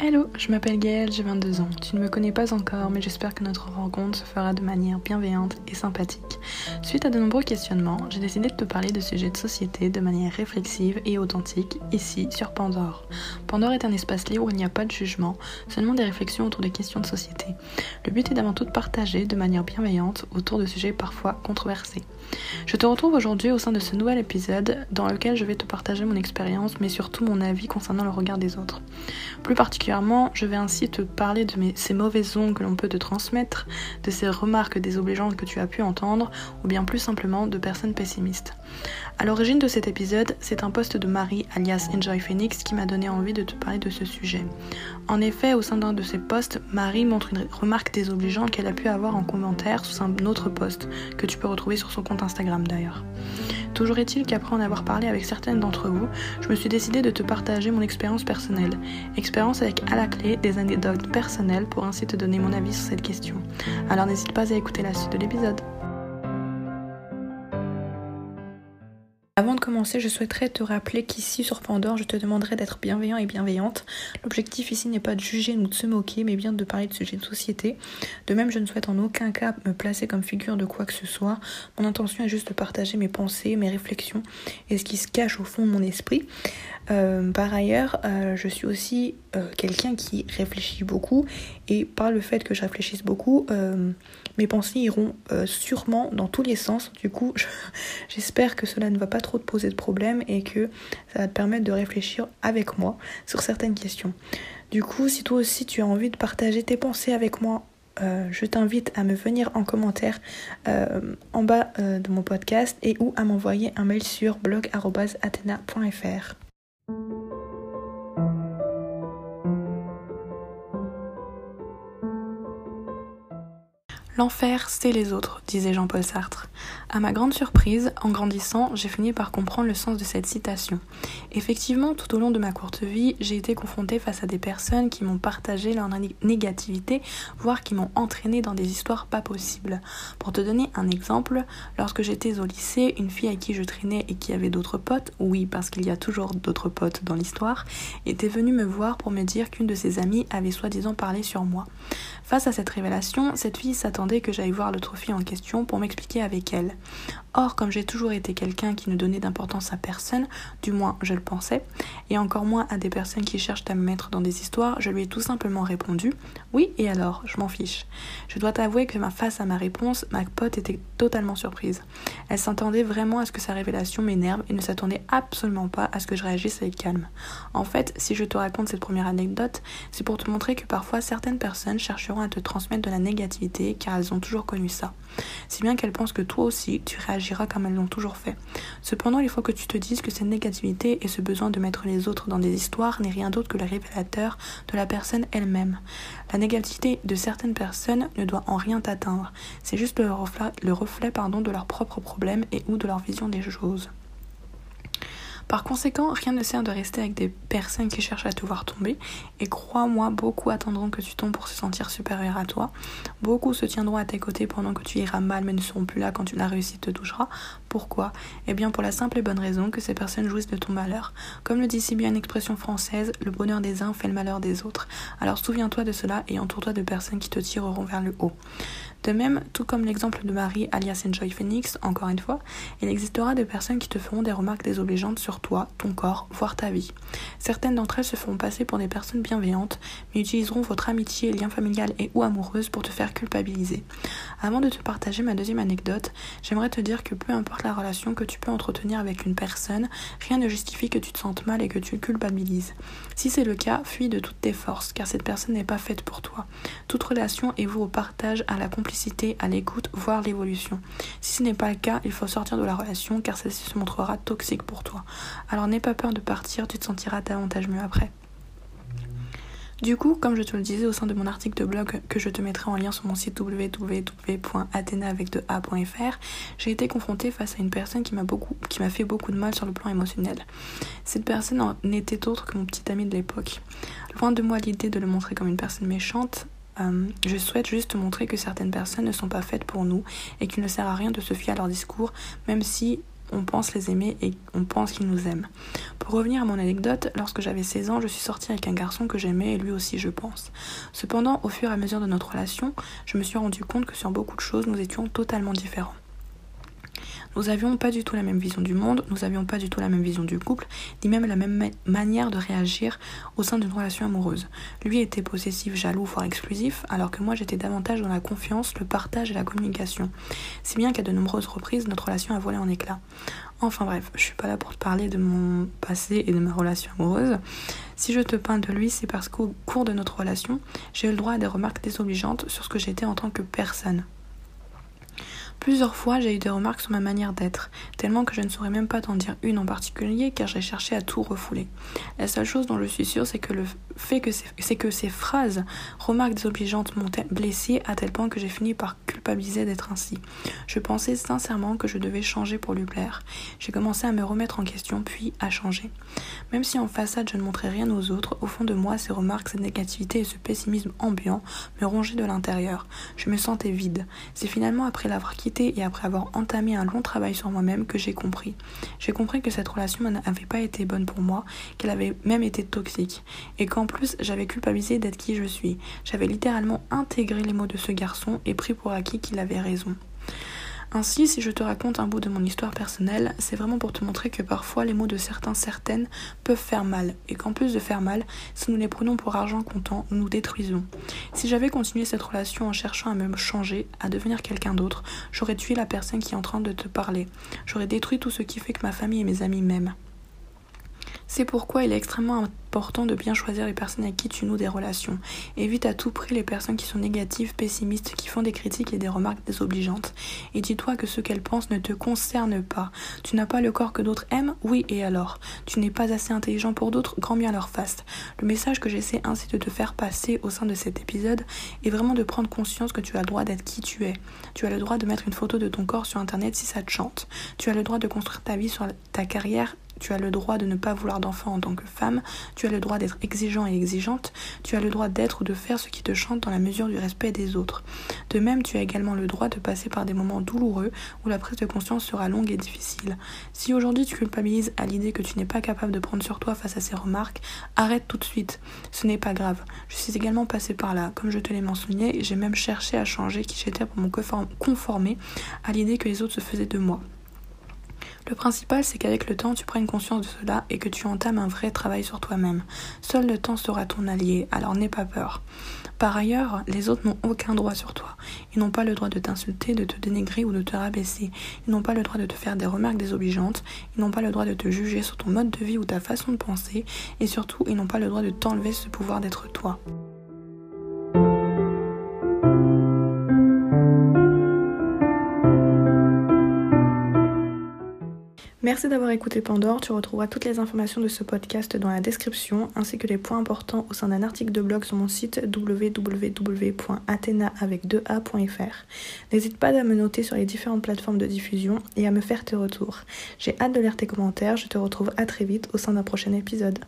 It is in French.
Hello, je m'appelle Gaëlle, j'ai 22 ans. Tu ne me connais pas encore, mais j'espère que notre rencontre se fera de manière bienveillante et sympathique. Suite à de nombreux questionnements, j'ai décidé de te parler de sujets de société de manière réflexive et authentique, ici sur Pandore. Pandore est un espace libre où il n'y a pas de jugement, seulement des réflexions autour des questions de société. Le but est d'avant tout de partager de manière bienveillante autour de sujets parfois controversés. Je te retrouve aujourd'hui au sein de ce nouvel épisode dans lequel je vais te partager mon expérience, mais surtout mon avis concernant le regard des autres. Plus particulièrement, je vais ainsi te parler de ces mauvaises ondes que l'on peut te transmettre, de ces remarques désobligeantes que tu as pu entendre, ou bien plus simplement de personnes pessimistes. À l'origine de cet épisode, c'est un post de Marie, alias Enjoy Phoenix, qui m'a donné envie de te parler de ce sujet. En effet, au sein d'un de ses posts, Marie montre une remarque désobligeante qu'elle a pu avoir en commentaire sous un autre post, que tu peux retrouver sur son compte Instagram d'ailleurs. Toujours est-il qu'après en avoir parlé avec certaines d'entre vous, je me suis décidé de te partager mon expérience personnelle. Expérience avec à la clé des anecdotes personnelles pour ainsi te donner mon avis sur cette question. Alors n'hésite pas à écouter la suite de l'épisode. Avant de commencer, je souhaiterais te rappeler qu'ici sur Pandore, je te demanderai d'être bienveillant et bienveillante. L'objectif ici n'est pas de juger ou de se moquer, mais bien de parler de sujets de société. De même, je ne souhaite en aucun cas me placer comme figure de quoi que ce soit. Mon intention est juste de partager mes pensées, mes réflexions et ce qui se cache au fond de mon esprit. Euh, par ailleurs, euh, je suis aussi euh, quelqu'un qui réfléchit beaucoup et par le fait que je réfléchisse beaucoup, mes pensées iront sûrement dans tous les sens. Du coup, j'espère que cela ne va pas trop te poser de problème et que ça va te permettre de réfléchir avec moi sur certaines questions. Du coup, si toi aussi tu as envie de partager tes pensées avec moi je t'invite à me venir en commentaire en bas de mon podcast et ou à m'envoyer un mail sur blog.athena.fr. L'enfer, c'est les autres, disait Jean-Paul Sartre. À ma grande surprise, en grandissant, j'ai fini par comprendre le sens de cette citation. Effectivement, tout au long de ma courte vie, j'ai été confrontée face à des personnes qui m'ont partagé leur négativité, voire qui m'ont entraînée dans des histoires pas possibles. Pour te donner un exemple, lorsque j'étais au lycée, une fille à qui je traînais et qui avait d'autres potes, oui, parce qu'il y a toujours d'autres potes dans l'histoire, était venue me voir pour me dire qu'une de ses amies avait soi-disant parlé sur moi. Face à cette révélation, cette fille s'attendait que j'aille voir l'autre fille en question pour m'expliquer avec elle. Or, comme j'ai toujours été quelqu'un qui ne donnait d'importance à personne, du moins je le pensais, et encore moins à des personnes qui cherchent à me mettre dans des histoires, je lui ai tout simplement répondu Oui, et alors, je m'en fiche. Je dois t'avouer que face à ma réponse, ma pote était totalement surprise. Elle s'attendait vraiment à ce que sa révélation m'énerve et ne s'attendait absolument pas à ce que je réagisse avec calme. En fait, si je te raconte cette première anecdote, c'est pour te montrer que parfois certaines personnes chercheront à te transmettre de la négativité car elles ont toujours connu ça. Si bien qu'elles pensent que toi aussi, tu réagis comme elles l'ont toujours fait. Cependant, il faut que tu te dises que cette négativité et ce besoin de mettre les autres dans des histoires n'est rien d'autre que le révélateur de la personne elle-même. La négativité de certaines personnes ne doit en rien t'atteindre. C'est juste le reflet, le reflet pardon, de leurs propres problèmes et ou de leur vision des choses. Par conséquent, rien ne sert de rester avec des personnes qui cherchent à te voir tomber. Et crois-moi, beaucoup attendront que tu tombes pour se sentir supérieur à toi. Beaucoup se tiendront à tes côtés pendant que tu iras mal, mais ne seront plus là quand la réussite te touchera. Pourquoi? Eh bien, pour la simple et bonne raison que ces personnes jouissent de ton malheur. Comme le dit si bien une expression française, le bonheur des uns fait le malheur des autres. Alors souviens-toi de cela et entoure-toi de personnes qui te tireront vers le haut. De même, tout comme l'exemple de Marie alias Enjoy Phoenix, encore une fois, il existera des personnes qui te feront des remarques désobligeantes sur toi, ton corps, voire ta vie. Certaines d'entre elles se feront passer pour des personnes bienveillantes, mais utiliseront votre amitié, lien familial et ou amoureuse pour te faire culpabiliser. Avant de te partager ma deuxième anecdote, j'aimerais te dire que peu importe la relation que tu peux entretenir avec une personne, rien ne justifie que tu te sentes mal et que tu culpabilises. Si c'est le cas, fuis de toutes tes forces, car cette personne n'est pas faite pour toi. Toute relation est vous au partage, à la complicité, à l'écoute, voire l'évolution. Si ce n'est pas le cas, il faut sortir de la relation, car celle-ci se montrera toxique pour toi. Alors n'aie pas peur de partir, tu te sentiras davantage mieux après. Du coup, comme je te le disais au sein de mon article de blog que je te mettrai en lien sur mon site www.athena.fr, j'ai été confrontée face à une personne qui m'a beaucoup, qui m'a fait beaucoup de mal sur le plan émotionnel. Cette personne n'était autre que mon petit ami de l'époque. Loin de moi l'idée de le montrer comme une personne méchante, euh, je souhaite juste montrer que certaines personnes ne sont pas faites pour nous et qu'il ne sert à rien de se fier à leur discours, même si on pense les aimer et on pense qu'ils nous aiment. Pour revenir à mon anecdote, lorsque j'avais 16 ans, je suis sortie avec un garçon que j'aimais et lui aussi je pense. Cependant, au fur et à mesure de notre relation, je me suis rendu compte que sur beaucoup de choses, nous étions totalement différents. Nous n'avions pas du tout la même vision du monde, nous n'avions pas du tout la même vision du couple, ni même la même manière de réagir au sein d'une relation amoureuse. Lui était possessif, jaloux, voire exclusif, alors que moi j'étais davantage dans la confiance, le partage et la communication. Si bien qu'à de nombreuses reprises, notre relation a volé en éclats. Enfin bref, je suis pas là pour te parler de mon passé et de ma relation amoureuse. Si je te peins de lui, c'est parce qu'au cours de notre relation, j'ai eu le droit à des remarques désobligeantes sur ce que j'étais en tant que personne. Plusieurs fois, j'ai eu des remarques sur ma manière d'être, tellement que je ne saurais même pas t'en dire une en particulier car j'ai cherché à tout refouler. La seule chose dont je suis sûre, c'est que le fait que c'est que ces phrases, remarques désobligeantes m'ont blessée à tel point que j'ai fini par culpabiliser d'être ainsi. Je pensais sincèrement que je devais changer pour lui plaire. J'ai commencé à me remettre en question puis à changer. Même si en façade je ne montrais rien aux autres, au fond de moi, ces remarques, cette négativité et ce pessimisme ambiant me rongeaient de l'intérieur. Je me sentais vide. C'est finalement après l'avoir quitté et après avoir entamé un long travail sur moi-même que j'ai compris. J'ai compris que cette relation n'avait pas été bonne pour moi, qu'elle avait même été toxique, et qu'en plus j'avais culpabilisé d'être qui je suis. J'avais littéralement intégré les mots de ce garçon et pris pour acquis qu'il avait raison. Ainsi, si je te raconte un bout de mon histoire personnelle, c'est vraiment pour te montrer que parfois les mots de certains, certaines peuvent faire mal, et qu'en plus de faire mal, si nous les prenons pour argent comptant, nous nous détruisons. Si j'avais continué cette relation en cherchant à me changer, à devenir quelqu'un d'autre, j'aurais tué la personne qui est en train de te parler. J'aurais détruit tout ce qui fait que ma famille et mes amis m'aiment. C'est pourquoi il est extrêmement important de bien choisir les personnes avec qui tu noues des relations. Évite à tout prix les personnes qui sont négatives, pessimistes, qui font des critiques et des remarques désobligeantes. Et dis-toi que ce qu'elles pensent ne te concerne pas. Tu n'as pas le corps que d'autres aiment Oui, et alors? Tu n'es pas assez intelligent pour d'autres Grand bien leur face. Le message que j'essaie ainsi de te faire passer au sein de cet épisode est vraiment de prendre conscience que tu as le droit d'être qui tu es. Tu as le droit de mettre une photo de ton corps sur internet si ça te chante. Tu as le droit de construire ta vie sur ta carrière tu as le droit de ne pas vouloir d'enfant en tant que femme, tu as le droit d'être exigeant et exigeante, tu as le droit d'être ou de faire ce qui te chante dans la mesure du respect des autres. De même, tu as également le droit de passer par des moments douloureux où la prise de conscience sera longue et difficile. Si aujourd'hui tu culpabilises à l'idée que tu n'es pas capable de prendre sur toi face à ces remarques, arrête tout de suite. Ce n'est pas grave. Je suis également passée par là. Comme je te l'ai mentionné, j'ai même cherché à changer qui j'étais pour me conformer à l'idée que les autres se faisaient de moi. Le principal, c'est qu'avec le temps, tu prennes conscience de cela et que tu entames un vrai travail sur toi-même. Seul le temps sera ton allié, alors n'aie pas peur. Par ailleurs, les autres n'ont aucun droit sur toi. Ils n'ont pas le droit de t'insulter, de te dénigrer ou de te rabaisser. Ils n'ont pas le droit de te faire des remarques désobligeantes. Ils n'ont pas le droit de te juger sur ton mode de vie ou ta façon de penser. Et surtout, ils n'ont pas le droit de t'enlever ce pouvoir d'être toi. Merci d'avoir écouté Pandore. Tu retrouveras toutes les informations de ce podcast dans la description, ainsi que les points importants au sein d'un article de blog sur mon site www.athena.fr. N'hésite pas à me noter sur les différentes plateformes de diffusion et à me faire tes retours. J'ai hâte de lire tes commentaires. Je te retrouve à très vite au sein d'un prochain épisode.